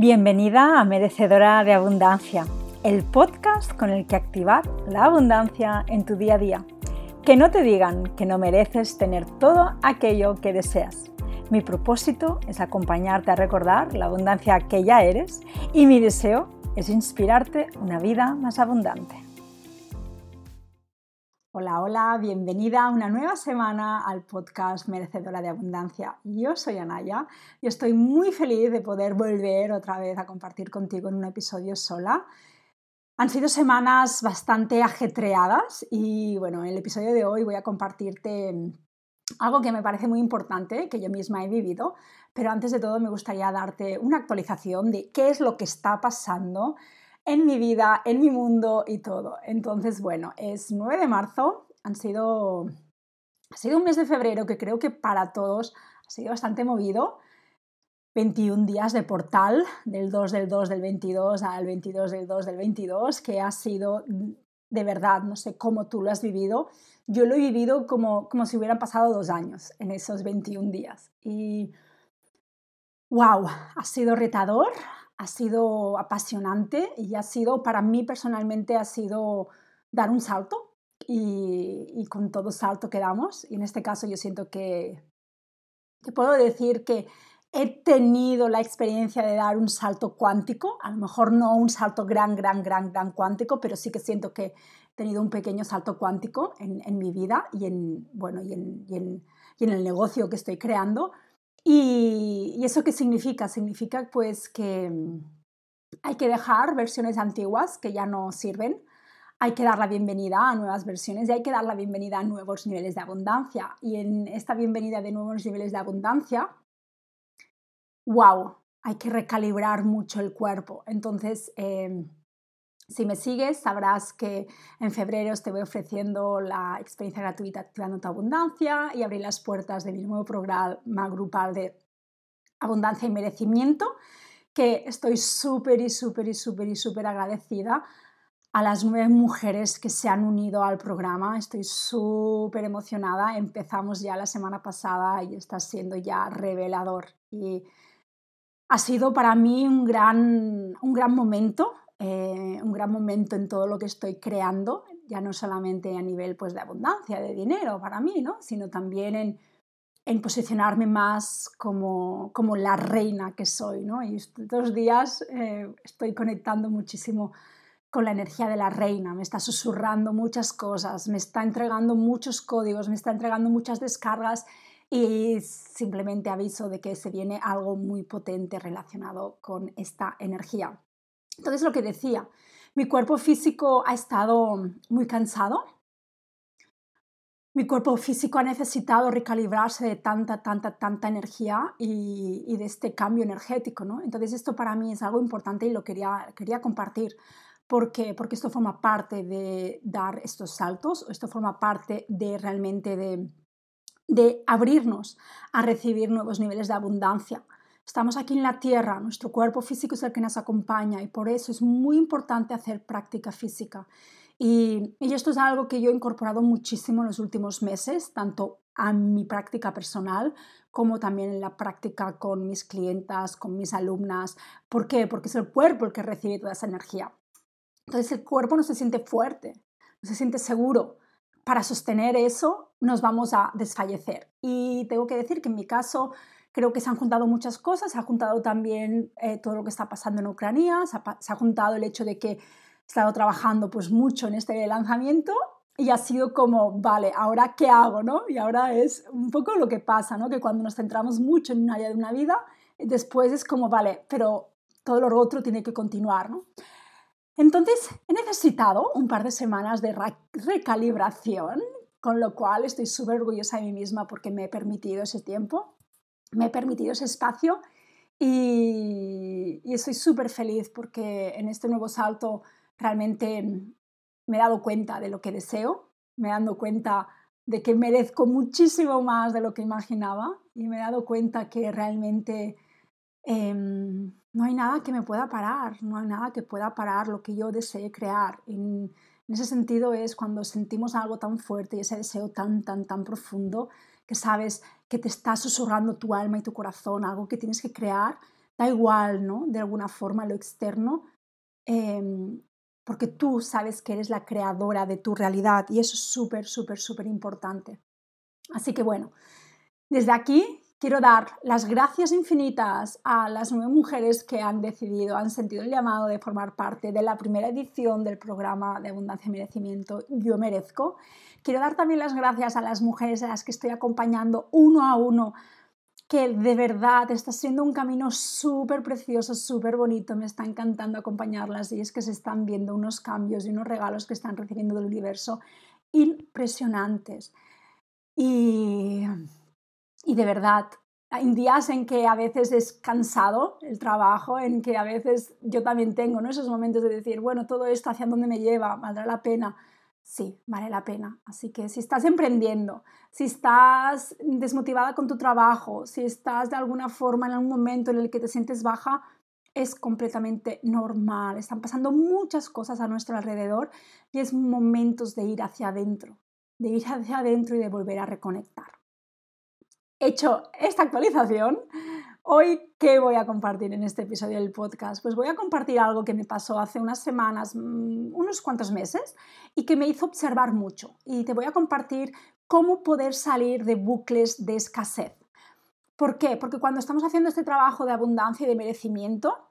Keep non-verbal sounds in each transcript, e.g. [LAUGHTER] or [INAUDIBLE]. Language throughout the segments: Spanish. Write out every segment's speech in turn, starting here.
Bienvenida a Merecedora de Abundancia, el podcast con el que activar la abundancia en tu día a día. Que no te digan que no mereces tener todo aquello que deseas. Mi propósito es acompañarte a recordar la abundancia que ya eres y mi deseo es inspirarte una vida más abundante. Hola, hola, bienvenida a una nueva semana al podcast Merecedora de Abundancia. Yo soy Anaya y estoy muy feliz de poder volver otra vez a compartir contigo en un episodio sola. Han sido semanas bastante ajetreadas y bueno, en el episodio de hoy voy a compartirte algo que me parece muy importante, que yo misma he vivido, pero antes de todo me gustaría darte una actualización de qué es lo que está pasando en mi vida, en mi mundo y todo. Entonces, bueno, es 9 de marzo, han sido, ha sido un mes de febrero que creo que para todos ha sido bastante movido. 21 días de portal, del 2 del 2 del 22 al 22 del 2 del 22, que ha sido de verdad, no sé cómo tú lo has vivido, yo lo he vivido como, como si hubieran pasado dos años en esos 21 días. Y wow, ha sido retador, ha sido apasionante y ha sido, para mí personalmente, ha sido dar un salto y, con todo salto que damos. Y en este caso yo siento que, que puedo decir que he tenido la experiencia de dar un salto cuántico, a lo mejor no un salto gran, gran, gran, gran cuántico, pero sí que siento que he tenido un pequeño salto cuántico en, en mi vida y en, bueno, y en, y en, y en el negocio que estoy creando. Y, eso qué significa? Significa pues que mm, hay que dejar versiones antiguas que ya no sirven, hay que dar la bienvenida a nuevas versiones y hay que dar la bienvenida a nuevos niveles de abundancia. Y en esta bienvenida de nuevos niveles de abundancia, wow, hay que recalibrar mucho el cuerpo. Entonces, em, si me sigues, sabrás que en febrero te voy ofreciendo la experiencia gratuita Activando tu Abundancia y abrir las puertas de mi nuevo programa grupal de Abundancia y Merecimiento, que estoy súper y súper y súper y súper agradecida a las nueve mujeres que se han unido al programa. Estoy súper emocionada. Empezamos ya la semana pasada y está siendo ya revelador. Y ha sido para mí un gran, un gran momento eh, un gran momento en todo lo que estoy creando, ya no solamente a nivel pues, de abundancia, de dinero para mí, ¿no? sino también en, en posicionarme más como, como, la reina que soy. ¿no? Y estos días eh, estoy conectando muchísimo con la energía de la reina, me está susurrando muchas cosas, me está entregando muchos códigos, me está entregando muchas descargas y simplemente aviso de que se viene algo muy potente relacionado con esta energía. Entonces, lo que decía, mi cuerpo físico ha estado muy cansado. Mi cuerpo físico ha necesitado recalibrarse de tanta, tanta, tanta energía y, de este cambio energético. ¿no? Entonces, esto para mí es algo importante y lo quería, quería compartir. ¿Por qué? Porque esto forma parte de dar estos saltos, esto forma parte de realmente de, de abrirnos a recibir nuevos niveles de abundancia. Estamos aquí en la tierra, nuestro cuerpo físico es el que nos acompaña y por eso es muy importante hacer práctica física. Y, esto es algo que yo he incorporado muchísimo en los últimos meses, tanto a mi práctica personal como también en la práctica con mis clientas, con mis alumnas. ¿Por qué? Porque es el cuerpo el que recibe toda esa energía. Entonces el cuerpo no se siente fuerte, no se siente seguro. Para sostener eso nos vamos a desfallecer. Y tengo que decir que en mi caso Creo que se han juntado muchas cosas, se ha juntado también eh, todo lo que está pasando en Ucrania, se ha, juntado el hecho de que he estado trabajando pues mucho en este lanzamiento y ha sido como, vale, ahora qué hago, ¿no? Y ahora es un poco lo que pasa, ¿no? Que cuando nos centramos mucho en un área de una vida, después es como, vale, pero todo lo otro tiene que continuar, ¿no? Entonces, he necesitado un par de semanas de recalibración, con lo cual estoy súper orgullosa de mí misma porque me he permitido ese tiempo me he permitido ese espacio y, estoy súper feliz porque en este nuevo salto realmente me he dado cuenta de lo que deseo, me he dado cuenta de que merezco muchísimo más de lo que imaginaba y me he dado cuenta que realmente em, no hay nada que me pueda parar, no hay nada que pueda parar lo que yo desee crear. En, en ese sentido es cuando sentimos algo tan fuerte y ese deseo tan, tan, tan profundo que sabes que te está susurrando tu alma y tu corazón, algo que tienes que crear, da igual, ¿no? De alguna forma lo externo, em, porque tú sabes que eres la creadora de tu realidad y eso es súper, súper, súper importante. Así que bueno, desde aquí quiero dar las gracias infinitas a las nueve mujeres que han decidido, han sentido el llamado de formar parte de la primera edición del programa de Abundancia y Merecimiento Yo Merezco. Quiero dar también las gracias a las mujeres a las que estoy acompañando uno a uno que de verdad está siendo un camino súper precioso, súper bonito, me está encantando acompañarlas y es que se están viendo unos cambios y unos regalos que están recibiendo del universo impresionantes. Y, y de verdad, hay días en que a veces es cansado el trabajo, en que a veces yo también tengo ¿no? esos momentos de decir, bueno, todo esto hacia dónde me lleva, valdrá la pena sí, vale la pena. Así que si estás emprendiendo, si estás desmotivada con tu trabajo, si estás de alguna forma en algún momento en el que te sientes baja, es completamente normal. Están pasando muchas cosas a nuestro alrededor y es momentos de ir hacia adentro, de ir hacia adentro y de volver a reconectar. Hecho esta actualización, Hoy, ¿qué voy a compartir en este episodio del podcast? Pues voy a compartir algo que me pasó hace unas semanas, mm, unos cuantos meses, y que me hizo observar mucho. Y te voy a compartir cómo poder salir de bucles de escasez. ¿Por qué? Porque cuando estamos haciendo este trabajo de abundancia y de merecimiento,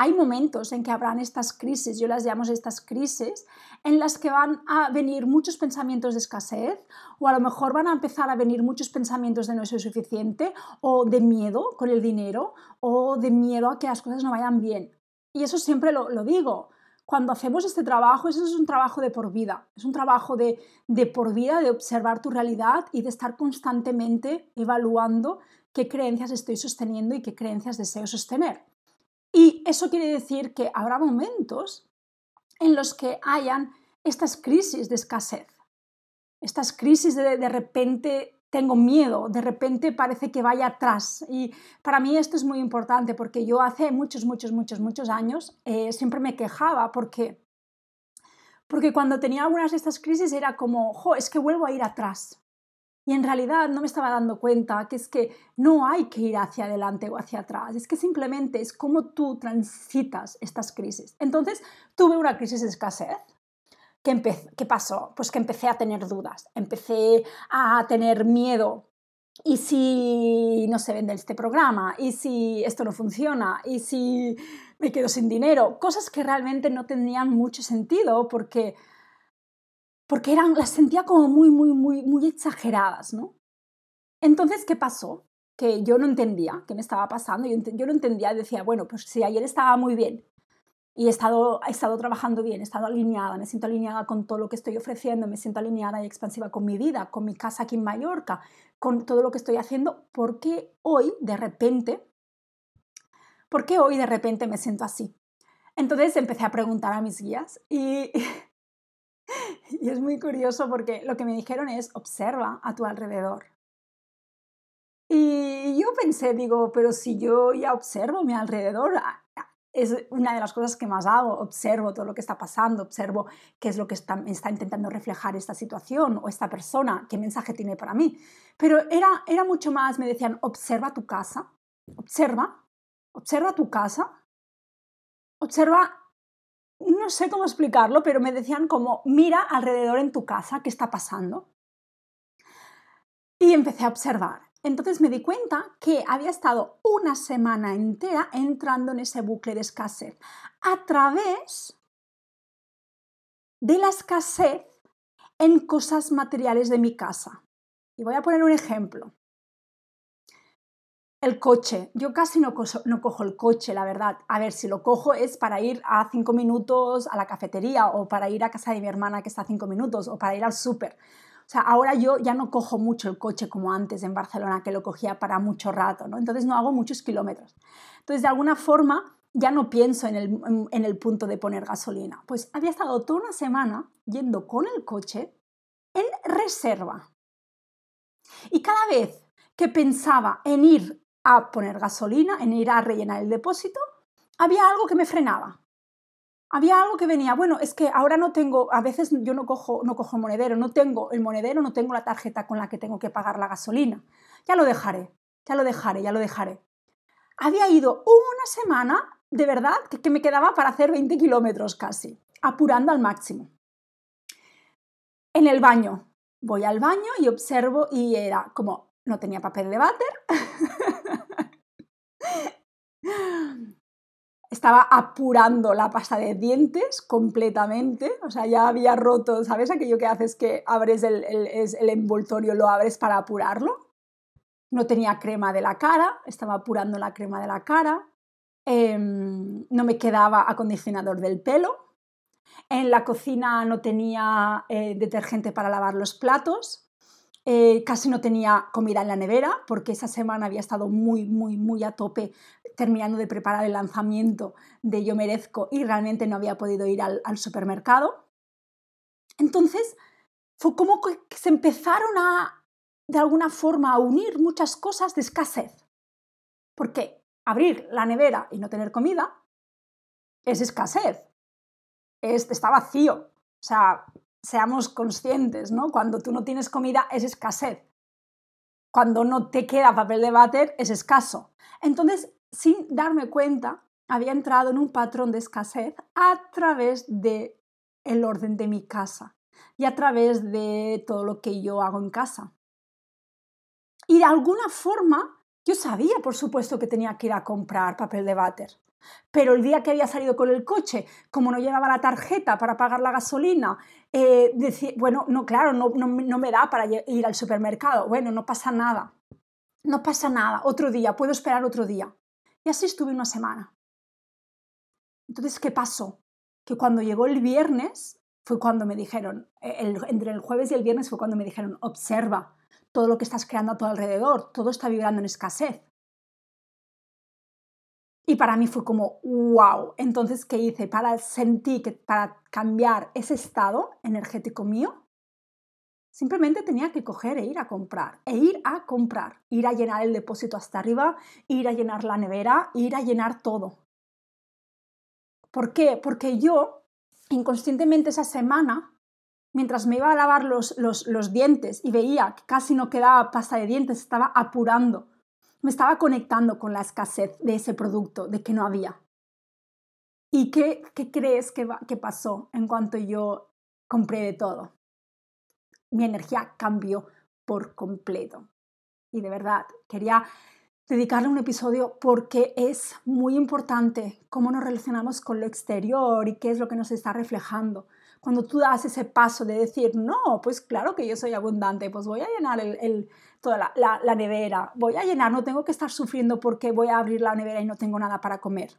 hay momentos en que habrán estas crisis, yo las llamo estas crisis, en las que van a venir muchos pensamientos de escasez o a lo mejor van a empezar a venir muchos pensamientos de no soy suficiente o de miedo con el dinero o de miedo a que las cosas no vayan bien. Y eso siempre lo, digo. Cuando hacemos este trabajo, eso es un trabajo de por vida, es un trabajo de, de por vida, de observar tu realidad y de estar constantemente evaluando qué creencias estoy sosteniendo y qué creencias deseo sostener. Y eso quiere decir que habrá momentos en los que hayan estas crisis de escasez, estas crisis de de repente tengo miedo, de repente parece que vaya atrás. Y para mí esto es muy importante porque yo hace muchos, muchos, muchos, muchos años eh, siempre me quejaba porque, porque cuando tenía algunas de estas crisis era como, jo, es que vuelvo a ir atrás. Y en realidad no me estaba dando cuenta que es que no hay que ir hacia adelante o hacia atrás, es que simplemente es cómo tú transitas estas crisis. Entonces tuve una crisis de escasez. ¿Qué, ¿Qué pasó? Pues que empecé a tener dudas, empecé a tener miedo. ¿Y si no se vende este programa? ¿Y si esto no funciona? ¿Y si me quedo sin dinero? Cosas que realmente no tenían mucho sentido porque porque eran, las sentía como muy, muy, muy, muy exageradas, ¿no? Entonces, ¿qué pasó? Que yo no entendía qué me estaba pasando, yo, yo no entendía, decía, bueno, pues si ayer estaba muy bien y he estado, he estado trabajando bien, he estado alineada, me siento alineada con todo lo que estoy ofreciendo, me siento alineada y expansiva con mi vida, con mi casa aquí en Mallorca, con todo lo que estoy haciendo, ¿por qué hoy de repente, por qué hoy de repente me siento así? Entonces empecé a preguntar a mis guías y [LAUGHS] [LAUGHS] Y es muy curioso porque lo que me dijeron es, observa a tu alrededor. Y yo pensé, digo, pero si yo ya observo a mi alrededor, es una de las cosas que más hago, observo todo lo que está pasando, observo qué es lo que está, está intentando reflejar esta situación o esta persona, qué mensaje tiene para mí. Pero era, era mucho más, me decían, observa tu casa, observa, observa tu casa, observa no sé cómo explicarlo, pero me decían como, mira alrededor en tu casa, ¿qué está pasando? Y empecé a observar. Entonces me di cuenta que había estado una semana entera entrando en ese bucle de escasez a través de la escasez en cosas materiales de mi casa. Y voy a poner un ejemplo. El coche. Yo casi no, cojo el coche, la verdad. A ver, si lo cojo es para ir a cinco minutos a la cafetería o para ir a casa de mi hermana que está a cinco minutos o para ir al súper. O sea, ahora yo ya no cojo mucho el coche como antes en Barcelona, que lo cogía para mucho rato, ¿no? Entonces no hago muchos kilómetros. Entonces, de alguna forma, ya no pienso en el, en el punto de poner gasolina. Pues había estado toda una semana yendo con el coche en reserva. Y cada vez que pensaba en ir a poner gasolina, en ir a rellenar el depósito, había algo que me frenaba. Había algo que venía, bueno, es que ahora no tengo, a veces yo no cojo, no cojo monedero, no tengo el monedero, no tengo la tarjeta con la que tengo que pagar la gasolina. Ya lo dejaré, ya lo dejaré, ya lo dejaré. había ido una semana, de verdad, que, que me quedaba para hacer 20 kilómetros casi, apurando al máximo. En el baño, voy al baño y observo y era como, no tenía papel de váter, [LAUGHS] estaba apurando la pasta de dientes completamente, o sea, ya había roto, ¿sabes? Aquello que haces que abres el, el, envoltorio, lo abres para apurarlo. No tenía crema de la cara, estaba apurando la crema de la cara. Em, no me quedaba acondicionador del pelo. En la cocina no tenía eh, detergente para lavar los platos. Eh, casi no tenía comida en la nevera porque esa semana había estado muy, muy, muy a tope terminando de preparar el lanzamiento de Yo Merezco y realmente no había podido ir al, supermercado. Entonces, fue como que se empezaron a, de alguna forma, a unir muchas cosas de escasez. Porque abrir la nevera y no tener comida es escasez, es, está vacío. O sea, seamos conscientes, ¿no? Cuando tú no tienes comida es escasez. Cuando no te queda papel de váter es escaso. Entonces, sin darme cuenta, había entrado en un patrón de escasez a través de el orden de mi casa y a través de todo lo que yo hago en casa. Y de alguna forma, yo sabía, por supuesto, que tenía que ir a comprar papel de váter. Pero el día que había salido con el coche, como no llevaba la tarjeta para pagar la gasolina, eh, decía, bueno, no, claro, no, no, no me da para ir al supermercado. Bueno, no pasa nada. No pasa nada. Otro día, puedo esperar otro día. Y así estuve una semana. Entonces, ¿qué pasó? Que cuando llegó el viernes fue cuando me dijeron, eh, entre el jueves y el viernes fue cuando me dijeron, observa todo lo que estás creando a tu alrededor, todo está vibrando en escasez. Y para mí fue como, wow. Entonces, ¿qué hice? Para sentir que para cambiar ese estado energético mío, simplemente tenía que coger e ir a comprar, e ir a comprar, ir a llenar el depósito hasta arriba, ir a llenar la nevera, ir a llenar todo. ¿Por qué? Porque yo, inconscientemente esa semana, mientras me iba a lavar los, los, los dientes y veía que casi no quedaba pasta de dientes, estaba apurando me estaba conectando con la escasez de ese producto, de que no había. ¿Y qué, qué crees que, que pasó en cuanto yo compré de todo? Mi energía cambió por completo. Y de verdad, quería dedicarle un episodio porque es muy importante cómo nos relacionamos con lo exterior y qué es lo que nos está reflejando cuando tú das ese paso de decir, no, pues claro que yo soy abundante, pues voy a llenar el, toda la, nevera, voy a llenar, no tengo que estar sufriendo porque voy a abrir la nevera y no tengo nada para comer.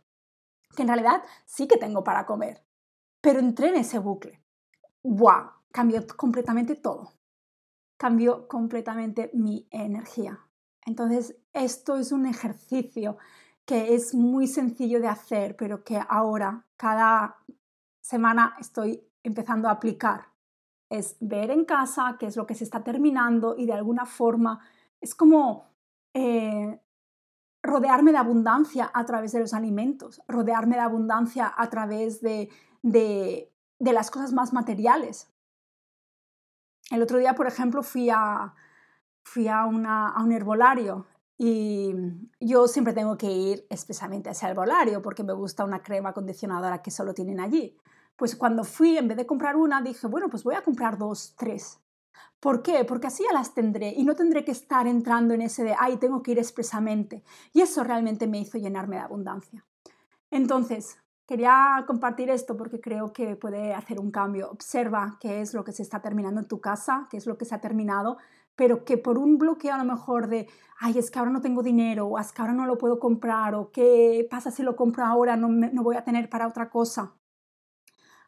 Que en realidad sí que tengo para comer, pero entré en ese bucle. ¡Wow! Cambió completamente todo. Cambió completamente mi energía. Entonces, esto es un ejercicio que es muy sencillo de hacer, pero que ahora, cada semana, estoy empezando a aplicar. Es ver en casa qué es lo que se está terminando y de alguna forma es como eh, rodearme de abundancia a través de los alimentos, rodearme de abundancia a través de, de, las cosas más materiales. El otro día, por ejemplo, fui a, fui a, una, a un herbolario y yo siempre tengo que ir especialmente a ese herbolario porque me gusta una crema acondicionadora que solo tienen allí. Pues cuando fui, en vez de comprar una, dije, bueno, pues voy a comprar dos, tres. ¿Por qué? Porque así ya las tendré y no tendré que estar entrando en ese de, ay, tengo que ir expresamente. Y eso realmente me hizo llenarme de abundancia. Entonces, quería compartir esto porque creo que puede hacer un cambio. Observa qué es lo que se está terminando en tu casa, qué es lo que se ha terminado, pero que por un bloqueo a lo mejor de, ay, es que ahora no tengo dinero, o es que ahora no lo puedo comprar, o qué pasa si lo compro ahora, no, no voy a tener para otra cosa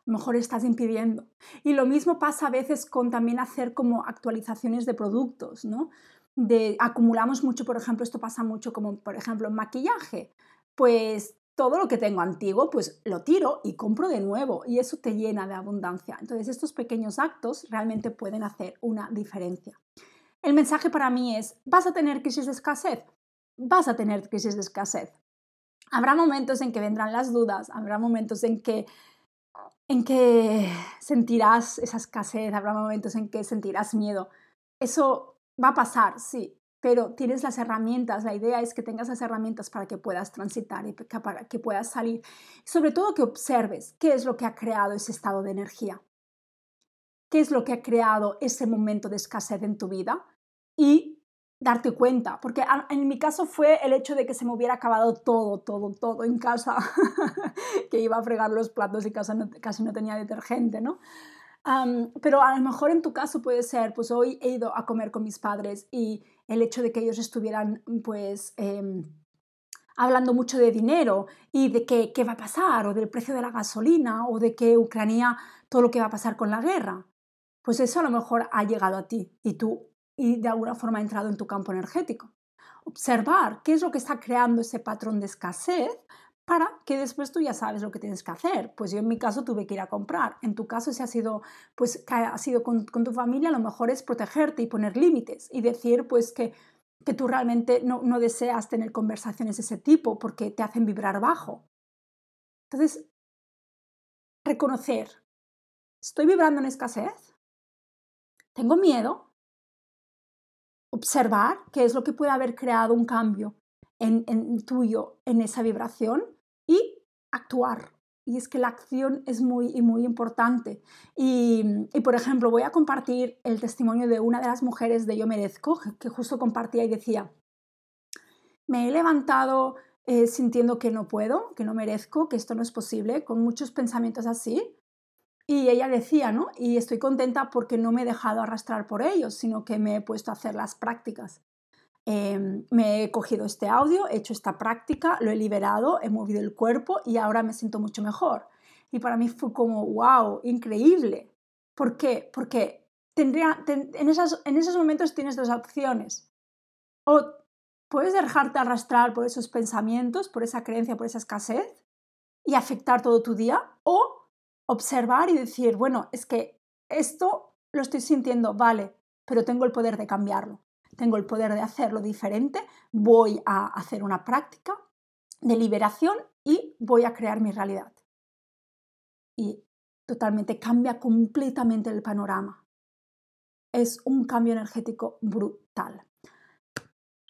mejor estás impidiendo. Y lo mismo pasa a veces con también hacer como actualizaciones de productos, ¿no? De, acumulamos mucho, por ejemplo, esto pasa mucho como, por ejemplo, en maquillaje. Pues todo lo que tengo antiguo, pues lo tiro y compro de nuevo y eso te llena de abundancia. Entonces, estos pequeños actos realmente pueden hacer una diferencia. El mensaje para mí es, ¿vas a tener crisis de escasez? Vas a tener crisis de escasez. Habrá momentos en que vendrán las dudas, habrá momentos en que en que sentirás esa escasez, habrá momentos en que sentirás miedo. Eso va a pasar, sí, pero tienes las herramientas. La idea es que tengas las herramientas para que puedas transitar y para que puedas salir. Sobre todo que observes qué es lo que ha creado ese estado de energía. ¿Qué es lo que ha creado ese momento de escasez en tu vida? Y darte cuenta, porque en mi caso fue el hecho de que se me hubiera acabado todo, todo, todo en casa, [LAUGHS] que iba a fregar los platos y casa casi no tenía detergente, ¿no? pero a lo mejor en tu caso puede ser, pues hoy he ido a comer con mis padres y el hecho de que ellos estuvieran, pues, em, hablando mucho de dinero y de qué, qué va a pasar, o del precio de la gasolina, o de que Ucrania, todo lo que va a pasar con la guerra, pues eso a lo mejor ha llegado a ti y tú y de alguna forma ha entrado en tu campo energético. Observar qué es lo que está creando ese patrón de escasez para que después tú ya sabes lo que tienes que hacer. Pues yo en mi caso tuve que ir a comprar. En tu caso, si ha sido, pues, ha sido con, tu familia, lo mejor es protegerte y poner límites y decir pues que, que tú realmente no, no deseas tener conversaciones de ese tipo porque te hacen vibrar bajo. Entonces, reconocer, ¿estoy vibrando en escasez? ¿Tengo miedo? Observar qué es lo que puede haber creado un cambio en, tuyo en esa vibración y actuar. Y es que la acción es muy, muy importante. Y, por ejemplo, voy a compartir el testimonio de una de las mujeres de Yo Merezco, que justo compartía y decía, me he levantado eh, sintiendo que no puedo, que no merezco, que esto no es posible, con muchos pensamientos así, y ella decía, ¿no? Y estoy contenta porque no me he dejado arrastrar por ellos, sino que me he puesto a hacer las prácticas. Em, me he cogido este audio, he hecho esta práctica, lo he liberado, he movido el cuerpo y ahora me siento mucho mejor. Y para mí fue como, wow, increíble. ¿Por qué? Porque tendría, en, en esos momentos tienes dos opciones. O puedes dejarte arrastrar por esos pensamientos, por esa creencia, por esa escasez y afectar todo tu día, o observar y decir, bueno, es que esto lo estoy sintiendo, vale, pero tengo el poder de cambiarlo, tengo el poder de hacerlo diferente, voy a hacer una práctica de liberación y voy a crear mi realidad. Y totalmente cambia completamente el panorama. Es un cambio energético brutal.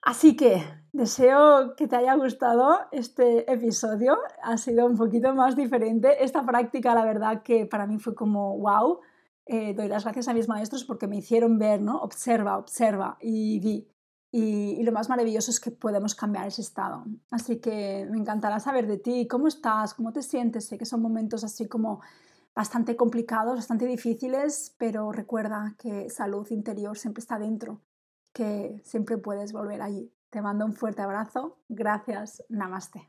Así que deseo que te haya gustado este episodio. Ha sido un poquito más diferente. Esta práctica, la verdad, que para mí fue como wow. Eh, doy las gracias a mis maestros porque me hicieron ver, ¿no? Observa, observa y vi. Y, y, lo más maravilloso es que podemos cambiar ese estado. Así que me encantará saber de ti, cómo estás, cómo te sientes. Sé que son momentos así como bastante complicados, bastante difíciles, pero recuerda que salud interior siempre está dentro que siempre puedes volver allí. Te mando un fuerte abrazo. Gracias. Namaste.